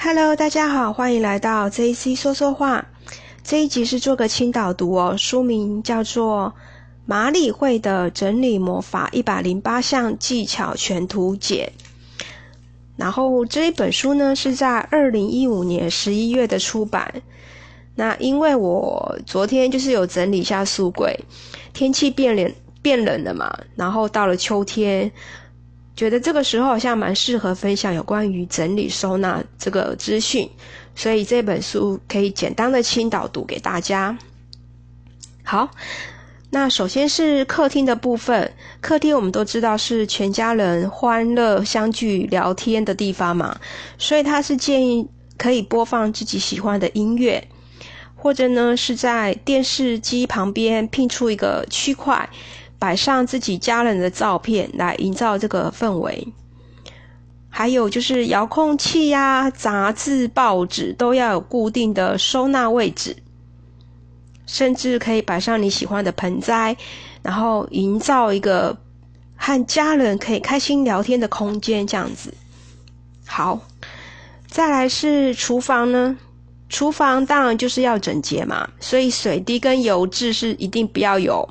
Hello，大家好，欢迎来到 JC 说说话。这一集是做个轻导读哦，书名叫做《马里会的整理魔法一百零八项技巧全图解》。然后这一本书呢是在二零一五年十一月的出版。那因为我昨天就是有整理一下书柜，天气变冷变冷了嘛，然后到了秋天。觉得这个时候好像蛮适合分享有关于整理收纳这个资讯，所以这本书可以简单的轻导读给大家。好，那首先是客厅的部分，客厅我们都知道是全家人欢乐相聚聊天的地方嘛，所以他是建议可以播放自己喜欢的音乐，或者呢是在电视机旁边拼出一个区块。摆上自己家人的照片来营造这个氛围，还有就是遥控器呀、杂志、报纸都要有固定的收纳位置，甚至可以摆上你喜欢的盆栽，然后营造一个和家人可以开心聊天的空间，这样子。好，再来是厨房呢，厨房当然就是要整洁嘛，所以水滴跟油渍是一定不要有。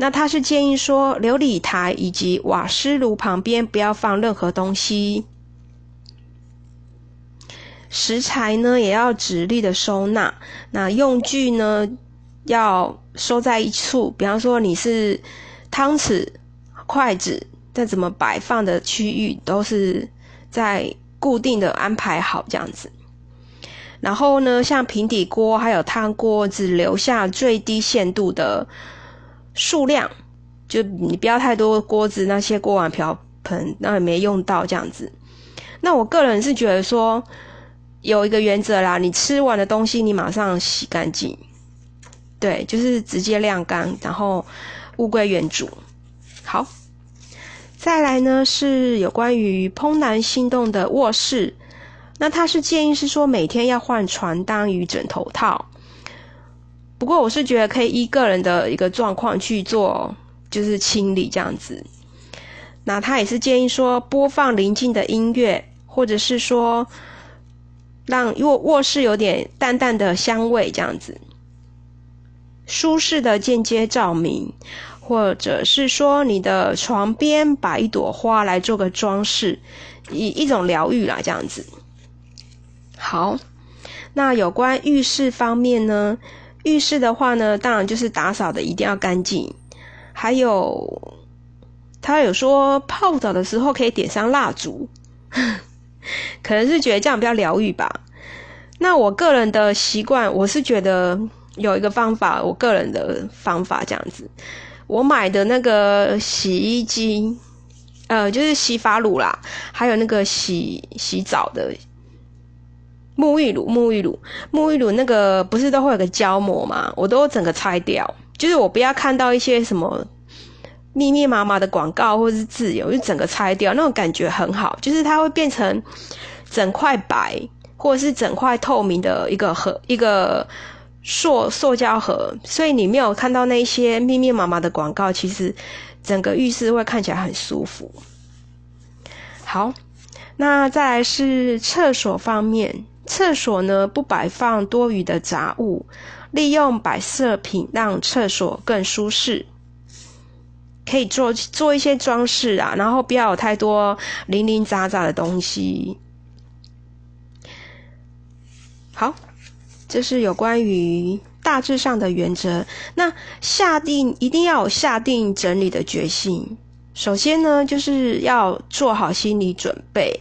那他是建议说，琉璃台以及瓦斯炉旁边不要放任何东西。食材呢也要直立的收纳，那用具呢要收在一处，比方说你是汤匙、筷子，再怎么摆放的区域都是在固定的安排好这样子。然后呢，像平底锅还有汤锅，只留下最低限度的。数量就你不要太多锅子，那些锅碗瓢盆那也没用到这样子。那我个人是觉得说有一个原则啦，你吃完的东西你马上洗干净，对，就是直接晾干，然后物归原主。好，再来呢是有关于怦然心动的卧室，那他是建议是说每天要换床单与枕头套。不过我是觉得可以依个人的一个状况去做，就是清理这样子。那他也是建议说播放宁静的音乐，或者是说让卧卧室有点淡淡的香味这样子，舒适的间接照明，或者是说你的床边摆一朵花来做个装饰，一一种疗愈啦这样子。好，那有关浴室方面呢？浴室的话呢，当然就是打扫的一定要干净。还有，他有说泡澡的时候可以点上蜡烛，可能是觉得这样比较疗愈吧。那我个人的习惯，我是觉得有一个方法，我个人的方法这样子。我买的那个洗衣机，呃，就是洗发乳啦，还有那个洗洗澡的。沐浴乳，沐浴乳，沐浴乳，那个不是都会有个胶膜吗？我都整个拆掉，就是我不要看到一些什么密密麻麻的广告或是字眼，我就整个拆掉，那种感觉很好，就是它会变成整块白或者是整块透明的一个盒，一个塑塑胶盒，所以你没有看到那些密密麻麻的广告，其实整个浴室会看起来很舒服。好，那再来是厕所方面。厕所呢不摆放多余的杂物，利用摆设品让厕所更舒适。可以做做一些装饰啊，然后不要有太多零零杂杂的东西。好，这是有关于大致上的原则。那下定一定要有下定整理的决心。首先呢，就是要做好心理准备。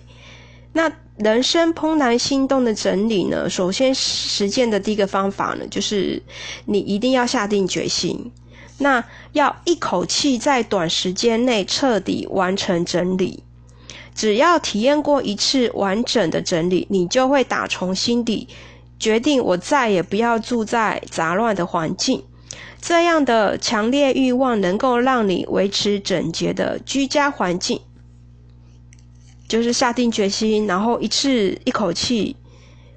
那人生怦然心动的整理呢，首先实践的第一个方法呢，就是你一定要下定决心，那要一口气在短时间内彻底完成整理。只要体验过一次完整的整理，你就会打从心底决定，我再也不要住在杂乱的环境。这样的强烈欲望能够让你维持整洁的居家环境。就是下定决心，然后一次一口气，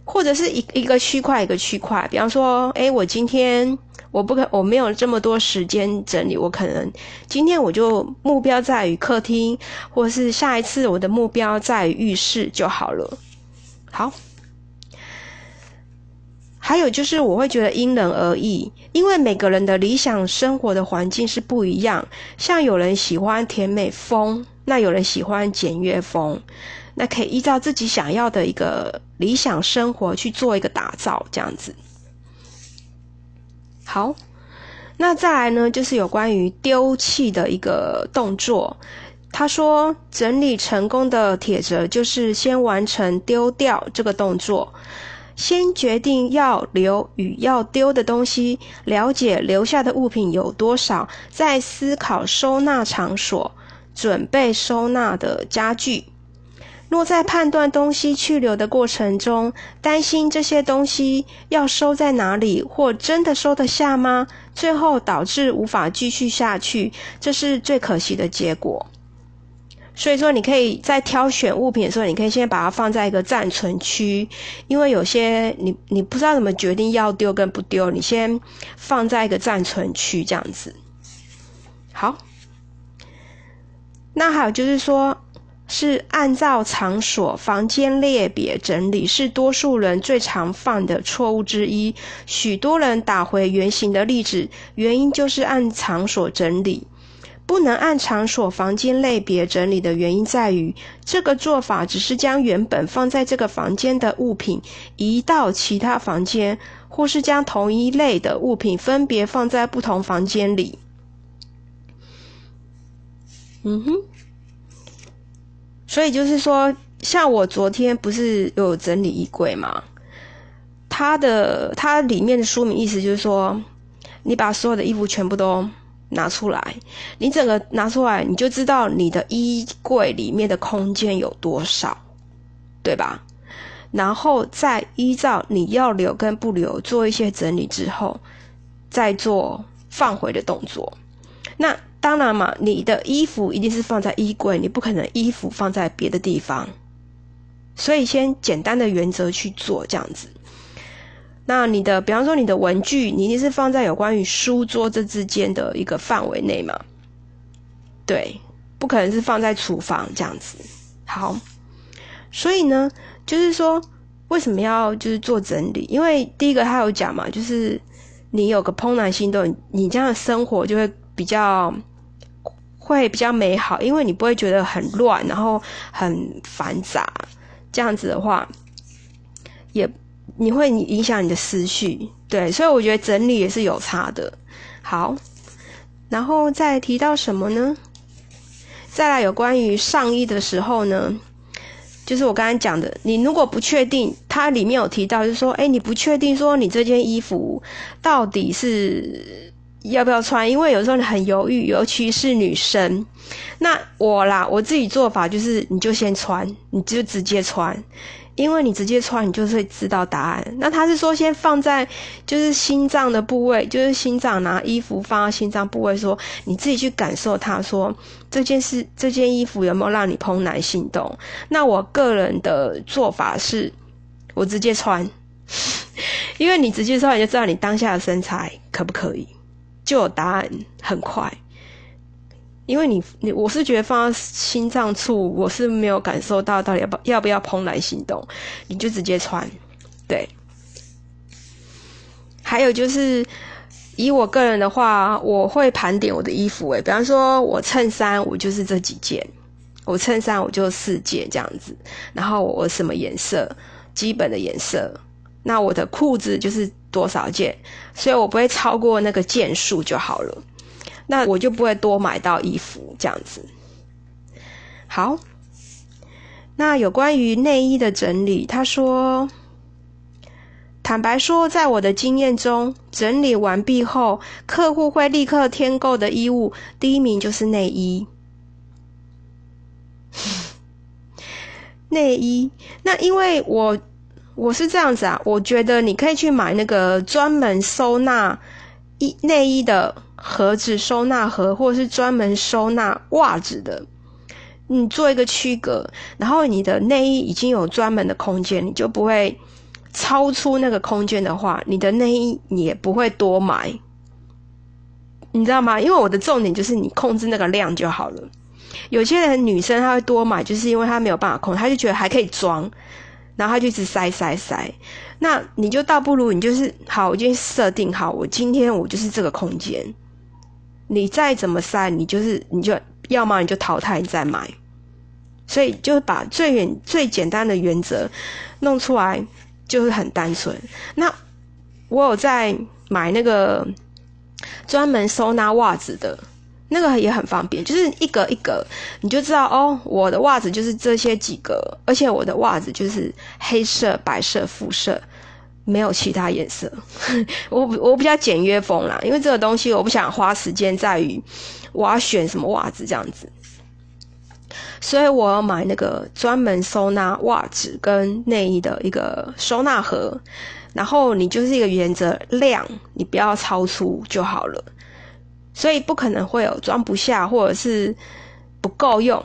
或者是一一个区块一个区块。比方说，哎，我今天我不可我没有这么多时间整理，我可能今天我就目标在于客厅，或是下一次我的目标在于浴室就好了。好。还有就是，我会觉得因人而异，因为每个人的理想生活的环境是不一样。像有人喜欢甜美风，那有人喜欢简约风，那可以依照自己想要的一个理想生活去做一个打造，这样子。好，那再来呢，就是有关于丢弃的一个动作。他说，整理成功的铁则就是先完成丢掉这个动作。先决定要留与要丢的东西，了解留下的物品有多少，再思考收纳场所，准备收纳的家具。若在判断东西去留的过程中，担心这些东西要收在哪里，或真的收得下吗？最后导致无法继续下去，这是最可惜的结果。所以说，你可以在挑选物品的时候，你可以先把它放在一个暂存区，因为有些你你不知道怎么决定要丢跟不丢，你先放在一个暂存区这样子。好，那还有就是说，是按照场所、房间列别整理，是多数人最常犯的错误之一。许多人打回原形的例子，原因就是按场所整理。不能按场所、房间类别整理的原因在于，这个做法只是将原本放在这个房间的物品移到其他房间，或是将同一类的物品分别放在不同房间里。嗯哼，所以就是说，像我昨天不是有整理衣柜吗？它的它里面的说明意思就是说，你把所有的衣服全部都。拿出来，你整个拿出来，你就知道你的衣柜里面的空间有多少，对吧？然后再依照你要留跟不留做一些整理之后，再做放回的动作。那当然嘛，你的衣服一定是放在衣柜，你不可能衣服放在别的地方。所以先简单的原则去做这样子。那你的，比方说你的文具，你一定是放在有关于书桌这之间的一个范围内嘛？对，不可能是放在厨房这样子。好，所以呢，就是说为什么要就是做整理？因为第一个他有讲嘛，就是你有个怦然心动，你这样的生活就会比较会比较美好，因为你不会觉得很乱，然后很繁杂。这样子的话，也。你会影响你的思绪，对，所以我觉得整理也是有差的。好，然后再提到什么呢？再来有关于上衣的时候呢，就是我刚才讲的，你如果不确定，它里面有提到，就是说，哎，你不确定说你这件衣服到底是要不要穿，因为有时候你很犹豫，尤其是女生。那我啦，我自己做法就是，你就先穿，你就直接穿。因为你直接穿，你就是会知道答案。那他是说，先放在就是心脏的部位，就是心脏拿衣服放到心脏部位，说你自己去感受它，说这件事这件衣服有没有让你怦然心动？那我个人的做法是，我直接穿，因为你直接穿，你就知道你当下的身材可不可以，就有答案，很快。因为你你我是觉得放到心脏处，我是没有感受到到底要不要不要怦然心动，你就直接穿，对。还有就是以我个人的话，我会盘点我的衣服，诶，比方说我衬衫我就是这几件，我衬衫我就四件这样子，然后我什么颜色，基本的颜色，那我的裤子就是多少件，所以我不会超过那个件数就好了。那我就不会多买到衣服这样子。好，那有关于内衣的整理，他说：“坦白说，在我的经验中，整理完毕后，客户会立刻添购的衣物，第一名就是内衣。内衣，那因为我我是这样子啊，我觉得你可以去买那个专门收纳衣内衣的。”盒子收纳盒，或者是专门收纳袜子的，你做一个区隔，然后你的内衣已经有专门的空间，你就不会超出那个空间的话，你的内衣也不会多买，你知道吗？因为我的重点就是你控制那个量就好了。有些人女生她会多买，就是因为她没有办法控，她就觉得还可以装。然后她就一直塞塞塞。那你就倒不如你就是好，我就设定好，我今天我就是这个空间。你再怎么塞，你就是你就要么你就淘汰，你再买。所以就是把最远最简单的原则弄出来，就是很单纯。那我有在买那个专门收纳袜子的。那个也很方便，就是一格一格，你就知道哦，我的袜子就是这些几格，而且我的袜子就是黑色、白色、肤色，没有其他颜色。我我比较简约风啦，因为这个东西我不想花时间在于我要选什么袜子这样子，所以我要买那个专门收纳袜子跟内衣的一个收纳盒，然后你就是一个原则，量你不要超出就好了。所以不可能会有装不下或者是不够用，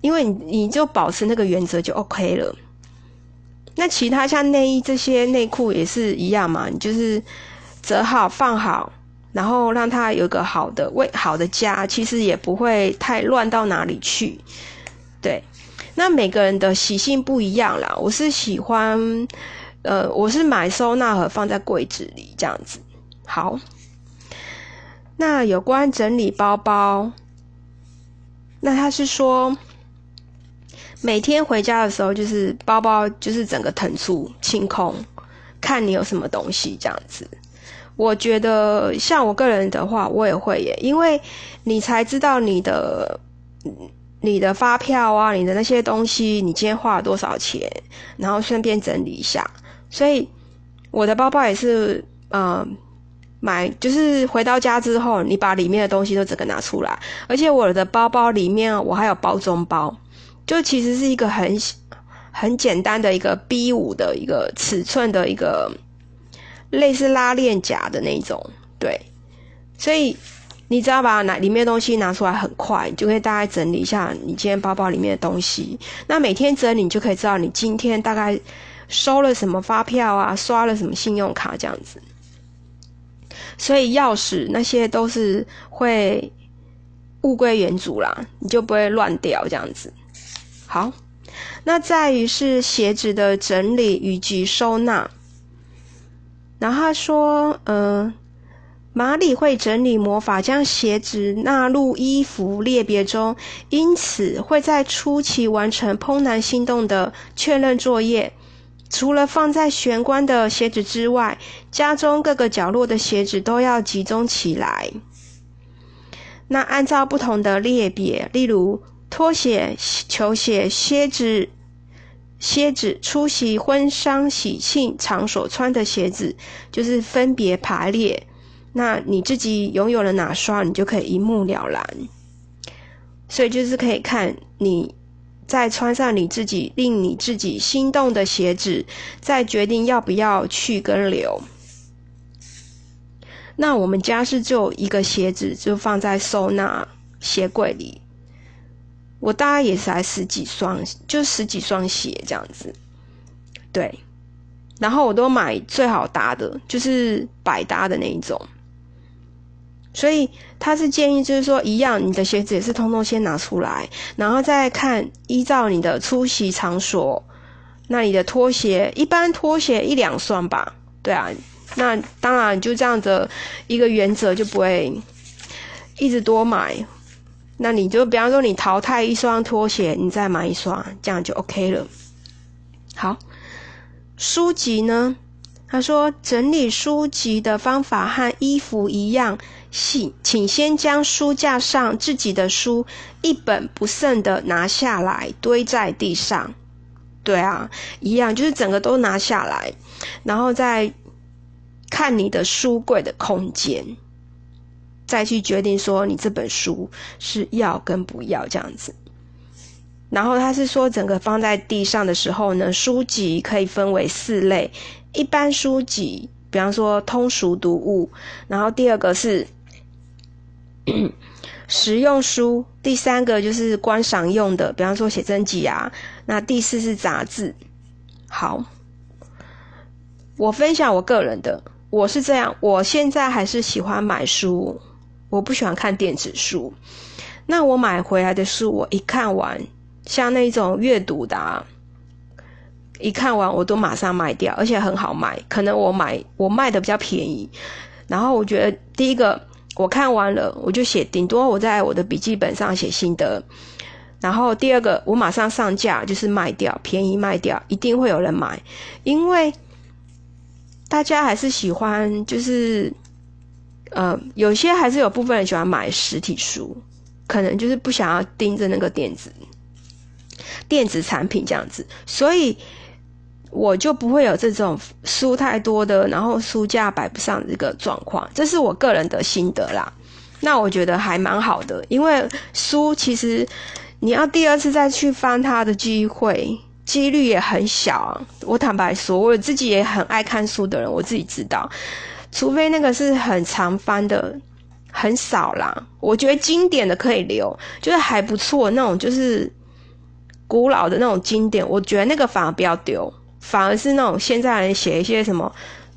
因为你你就保持那个原则就 OK 了。那其他像内衣这些内裤也是一样嘛，你就是折好放好，然后让它有个好的位好的家，其实也不会太乱到哪里去。对，那每个人的习性不一样啦。我是喜欢，呃，我是买收纳盒放在柜子里这样子。好。那有关整理包包，那他是说，每天回家的时候，就是包包就是整个腾出清空，看你有什么东西这样子。我觉得像我个人的话，我也会耶，因为你才知道你的你的发票啊，你的那些东西，你今天花了多少钱，然后顺便整理一下。所以我的包包也是，嗯。买就是回到家之后，你把里面的东西都整个拿出来，而且我的包包里面我还有包中包，就其实是一个很很简单的一个 B 五的一个尺寸的一个类似拉链夹的那种，对，所以你只要把拿里面东西拿出来很快，你就可以大概整理一下你今天包包里面的东西。那每天整理，你就可以知道你今天大概收了什么发票啊，刷了什么信用卡这样子。所以钥匙那些都是会物归原主啦，你就不会乱掉这样子。好，那在于是鞋子的整理以及收纳。然后他说，呃，马里会整理魔法，将鞋子纳入衣服列别中，因此会在初期完成怦然心动的确认作业。除了放在玄关的鞋子之外，家中各个角落的鞋子都要集中起来。那按照不同的列别，例如拖鞋、球鞋、靴子、靴子出席婚丧喜庆场所穿的鞋子，就是分别排列。那你自己拥有了哪双，你就可以一目了然。所以就是可以看你。再穿上你自己令你自己心动的鞋子，再决定要不要去跟留。那我们家是只有一个鞋子，就放在收纳鞋柜里。我大概也才十几双，就十几双鞋这样子。对，然后我都买最好搭的，就是百搭的那一种。所以他是建议，就是说一样，你的鞋子也是通通先拿出来，然后再看依照你的出席场所，那你的拖鞋一般拖鞋一两双吧，对啊，那当然就这样的一个原则就不会一直多买，那你就比方说你淘汰一双拖鞋，你再买一双，这样就 OK 了。好，书籍呢？他说整理书籍的方法和衣服一样。请请先将书架上自己的书一本不剩的拿下来，堆在地上。对啊，一样，就是整个都拿下来，然后再看你的书柜的空间，再去决定说你这本书是要跟不要这样子。然后他是说，整个放在地上的时候呢，书籍可以分为四类：一般书籍，比方说通俗读物；然后第二个是。实用书，第三个就是观赏用的，比方说写真集啊。那第四是杂志。好，我分享我个人的，我是这样，我现在还是喜欢买书，我不喜欢看电子书。那我买回来的书，我一看完，像那种阅读的，一看完我都马上卖掉，而且很好卖。可能我买我卖的比较便宜，然后我觉得第一个我看完了，我就写，顶多我在我的笔记本上写心得。然后第二个我马上上架，就是卖掉，便宜卖掉，一定会有人买，因为大家还是喜欢，就是呃，有些还是有部分人喜欢买实体书，可能就是不想要盯着那个电子。电子产品这样子，所以我就不会有这种书太多的，然后书架摆不上这个状况。这是我个人的心得啦。那我觉得还蛮好的，因为书其实你要第二次再去翻它的机会几率也很小。我坦白说，我自己也很爱看书的人，我自己知道，除非那个是很常翻的，很少啦。我觉得经典的可以留，就是还不错那种，就是。古老的那种经典，我觉得那个反而不要丢，反而是那种现在人写一些什么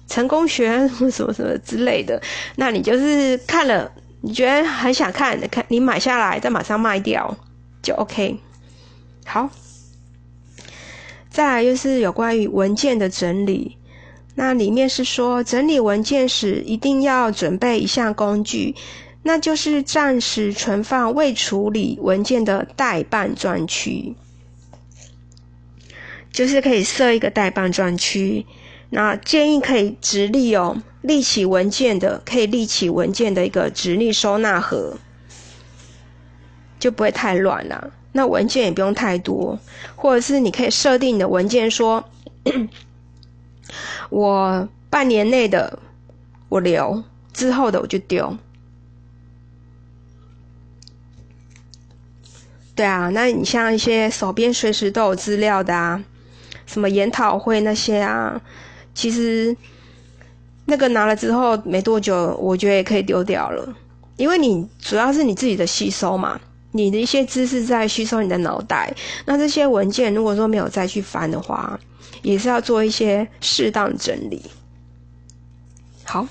成功学什么什么什么之类的，那你就是看了，你觉得很想看，看你买下来再马上卖掉就 OK。好，再来就是有关于文件的整理，那里面是说整理文件时一定要准备一项工具，那就是暂时存放未处理文件的待办专区。就是可以设一个待办专区，那建议可以直立哦，立起文件的可以立起文件的一个直立收纳盒，就不会太乱了。那文件也不用太多，或者是你可以设定你的文件说，我半年内的我留，之后的我就丢。对啊，那你像一些手边随时都有资料的啊。什么研讨会那些啊，其实那个拿了之后没多久，我觉得也可以丢掉了，因为你主要是你自己的吸收嘛，你的一些知识在吸收你的脑袋，那这些文件如果说没有再去翻的话，也是要做一些适当整理。好，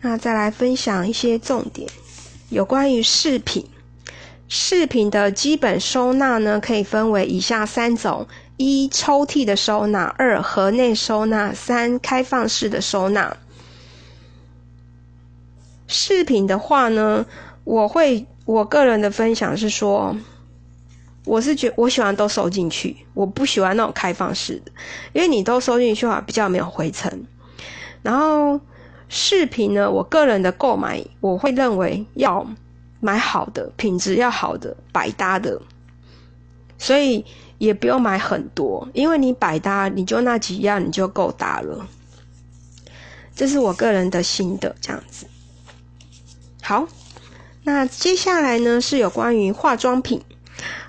那再来分享一些重点，有关于饰品，饰品的基本收纳呢，可以分为以下三种。一抽屉的收纳，二盒内收纳，三开放式的收纳。饰品的话呢，我会我个人的分享是说，我是觉我喜欢都收进去，我不喜欢那种开放式的，因为你都收进去的话比较没有灰尘。然后饰品呢，我个人的购买我会认为要买好的，品质要好的，百搭的，所以。也不用买很多，因为你百搭，你就那几样你就够搭了。这是我个人的心得，这样子。好，那接下来呢是有关于化妆品。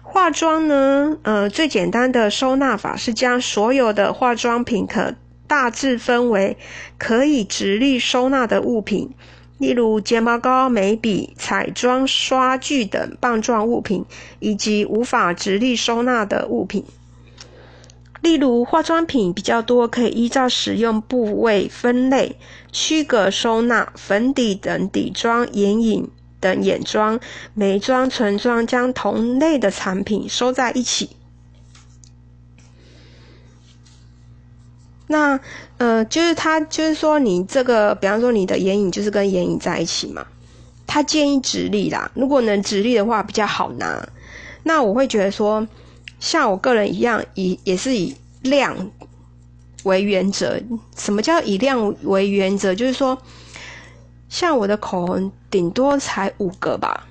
化妆呢，呃，最简单的收纳法是将所有的化妆品可大致分为可以直立收纳的物品。例如睫毛膏、眉笔、彩妆刷具等棒状物品，以及无法直立收纳的物品。例如化妆品比较多，可以依照使用部位分类，区隔收纳。粉底等底妆、眼影等眼妆、眉妆、唇妆，将同类的产品收在一起。那呃，就是他就是说，你这个，比方说你的眼影就是跟眼影在一起嘛，他建议直立啦。如果能直立的话，比较好拿。那我会觉得说，像我个人一样，以也是以量为原则。什么叫以量为原则？就是说，像我的口红，顶多才五个吧。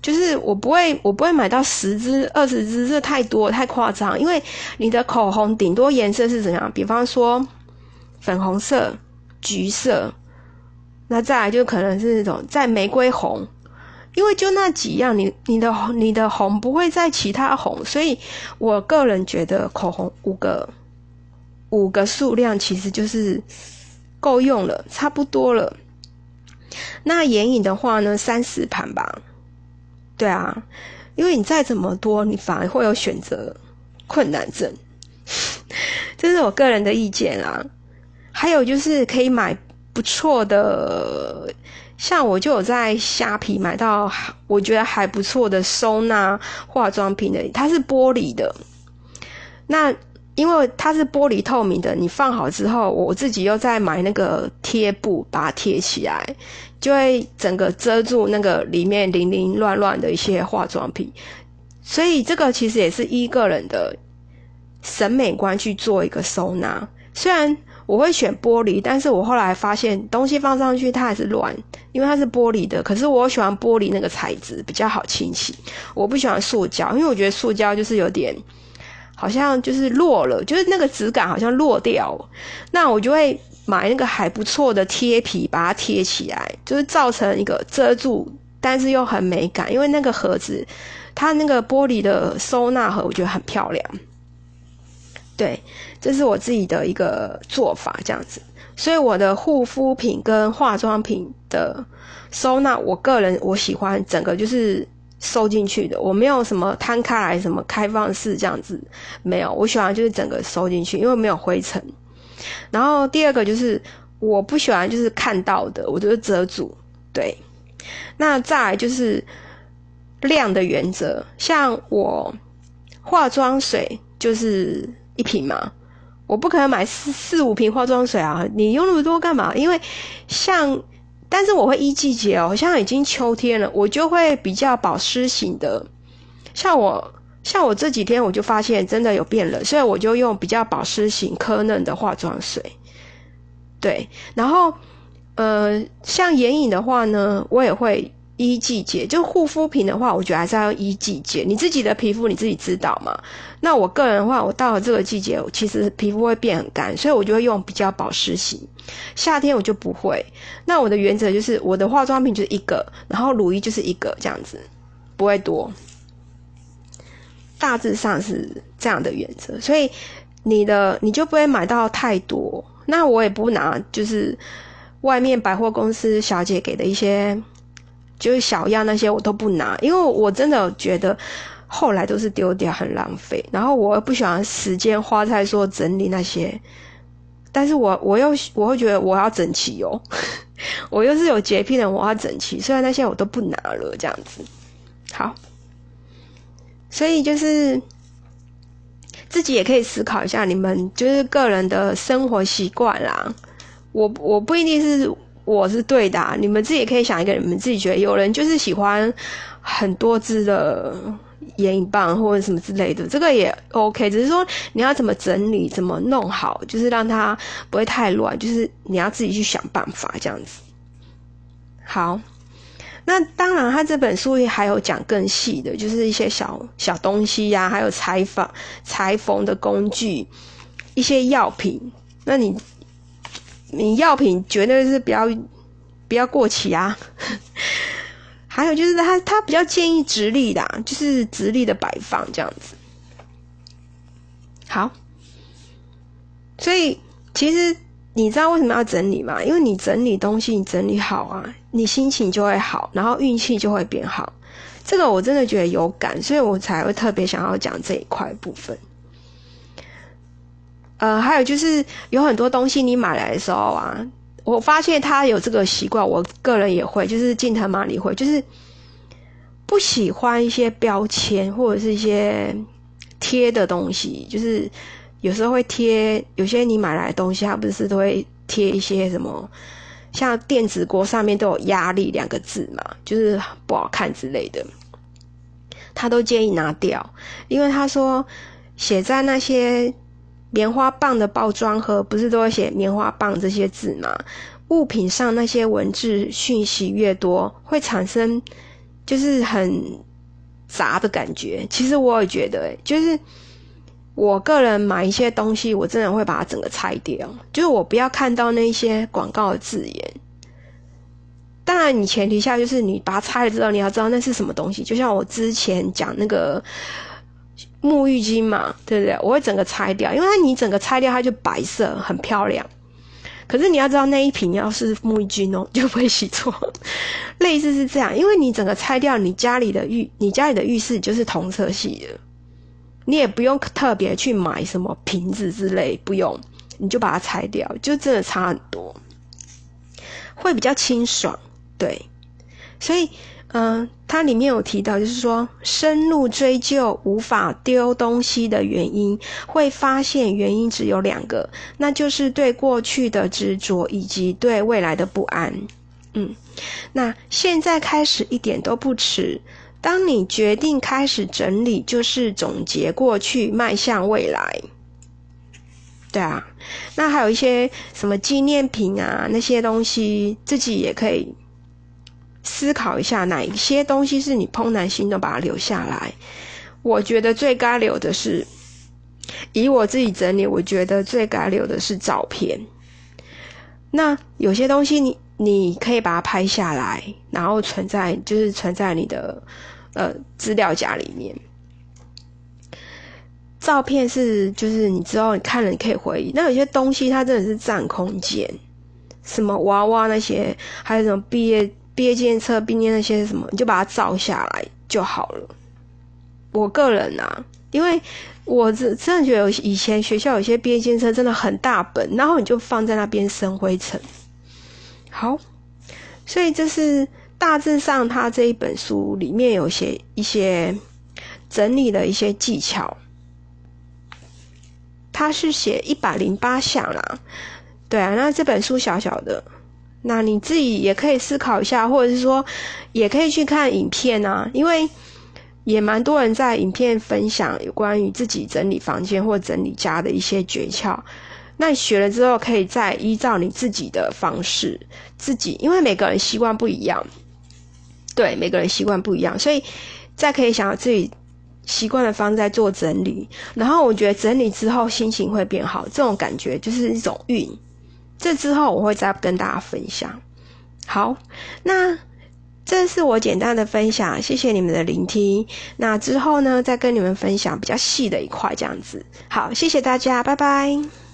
就是我不会，我不会买到十支、二十支，这太多太夸张。因为你的口红顶多颜色是怎样？比方说粉红色、橘色，那再来就可能是那种在玫瑰红。因为就那几样，你你的你的红不会在其他红，所以我个人觉得口红五个五个数量其实就是够用了，差不多了。那眼影的话呢，三十盘吧。对啊，因为你再怎么多，你反而会有选择困难症，这是我个人的意见啦。还有就是可以买不错的，像我就有在虾皮买到我觉得还不错的收纳化妆品的，它是玻璃的。那因为它是玻璃透明的，你放好之后，我自己又再买那个贴布把它贴起来，就会整个遮住那个里面零零乱乱的一些化妆品。所以这个其实也是依个人的审美观去做一个收纳。虽然我会选玻璃，但是我后来发现东西放上去它还是乱，因为它是玻璃的。可是我喜欢玻璃那个材质比较好清洗，我不喜欢塑胶，因为我觉得塑胶就是有点。好像就是落了，就是那个质感好像落掉，那我就会买那个还不错的贴皮，把它贴起来，就是造成一个遮住，但是又很美感。因为那个盒子，它那个玻璃的收纳盒，我觉得很漂亮。对，这是我自己的一个做法，这样子。所以我的护肤品跟化妆品的收纳，我个人我喜欢整个就是。收进去的，我没有什么摊开来什么开放式这样子，没有。我喜欢就是整个收进去，因为没有灰尘。然后第二个就是我不喜欢就是看到的，我就是遮住。对，那再来就是量的原则，像我化妆水就是一瓶嘛，我不可能买四四五瓶化妆水啊，你用那么多干嘛？因为像。但是我会依季节哦，好像已经秋天了，我就会比较保湿型的。像我，像我这几天我就发现真的有变冷，所以我就用比较保湿型、科嫩的化妆水。对，然后，呃，像眼影的话呢，我也会。依季节，就护肤品的话，我觉得还是要依季节。你自己的皮肤你自己知道嘛？那我个人的话，我到了这个季节，其实皮肤会变很干，所以我就会用比较保湿型。夏天我就不会。那我的原则就是，我的化妆品就是一个，然后乳液就是一个这样子，不会多。大致上是这样的原则，所以你的你就不会买到太多。那我也不拿，就是外面百货公司小姐给的一些。就是小样那些我都不拿，因为我真的觉得后来都是丢掉，很浪费。然后我不喜欢时间花在说整理那些，但是我我又我会觉得我要整齐哦，我又是有洁癖的，我要整齐。虽然那些我都不拿了，这样子好，所以就是自己也可以思考一下，你们就是个人的生活习惯啦。我我不一定是。我是对的，你们自己可以想一个，你们自己觉得有人就是喜欢很多支的眼影棒或者什么之类的，这个也 OK，只是说你要怎么整理，怎么弄好，就是让它不会太乱，就是你要自己去想办法这样子。好，那当然，他这本书里还有讲更细的，就是一些小小东西呀，还有裁缝裁缝的工具，一些药品，那你。你药品绝对是不要不要过期啊！还有就是他他比较建议直立的，就是直立的摆放这样子。好，所以其实你知道为什么要整理吗？因为你整理东西，你整理好啊，你心情就会好，然后运气就会变好。这个我真的觉得有感，所以我才会特别想要讲这一块部分。呃，还有就是有很多东西你买来的时候啊，我发现他有这个习惯，我个人也会，就是近藤麻里会，就是不喜欢一些标签或者是一些贴的东西，就是有时候会贴有些你买来的东西，它不是都会贴一些什么，像电子锅上面都有压力两个字嘛，就是不好看之类的，他都建议拿掉，因为他说写在那些。棉花棒的包装盒不是都会写“棉花棒”这些字吗？物品上那些文字讯息越多，会产生就是很杂的感觉。其实我也觉得，就是我个人买一些东西，我真的会把它整个拆掉，就是我不要看到那些广告的字眼。当然，你前提下就是你把它拆了之后，你要知道那是什么东西。就像我之前讲那个。沐浴巾嘛，对不对？我会整个拆掉，因为它你整个拆掉，它就白色，很漂亮。可是你要知道，那一瓶要是沐浴巾哦，就不会洗错。类似是这样，因为你整个拆掉，你家里的浴，你家里的浴室就是同色系的，你也不用特别去买什么瓶子之类，不用，你就把它拆掉，就真的差很多，会比较清爽。对，所以嗯，它里面有提到，就是说深入追究无法丢东西的原因，会发现原因只有两个，那就是对过去的执着以及对未来的不安。嗯，那现在开始一点都不迟。当你决定开始整理，就是总结过去，迈向未来。对啊，那还有一些什么纪念品啊，那些东西自己也可以思考一下，哪一些东西是你怦然心动，把它留下来。我觉得最该留的是，以我自己整理，我觉得最该留的是照片。那有些东西你。你可以把它拍下来，然后存在，就是存在你的呃资料夹里面。照片是，就是你之后你看了你可以回忆。那有些东西它真的是占空间，什么娃娃那些，还有什么毕业毕业纪念册、毕业那些什么，你就把它照下来就好了。我个人啊，因为我真真的觉得以前学校有些毕业纪念册真的很大本，然后你就放在那边生灰尘。好，所以这是大致上他这一本书里面有些一些整理的一些技巧。他是写一百零八项啦，对啊，那这本书小小的，那你自己也可以思考一下，或者是说也可以去看影片啊，因为也蛮多人在影片分享有关于自己整理房间或整理家的一些诀窍。那你学了之后，可以再依照你自己的方式，自己因为每个人习惯不一样，对每个人习惯不一样，所以再可以想自己习惯的方式在做整理。然后我觉得整理之后心情会变好，这种感觉就是一种运。这之后我会再跟大家分享。好，那这是我简单的分享，谢谢你们的聆听。那之后呢，再跟你们分享比较细的一块，这样子。好，谢谢大家，拜拜。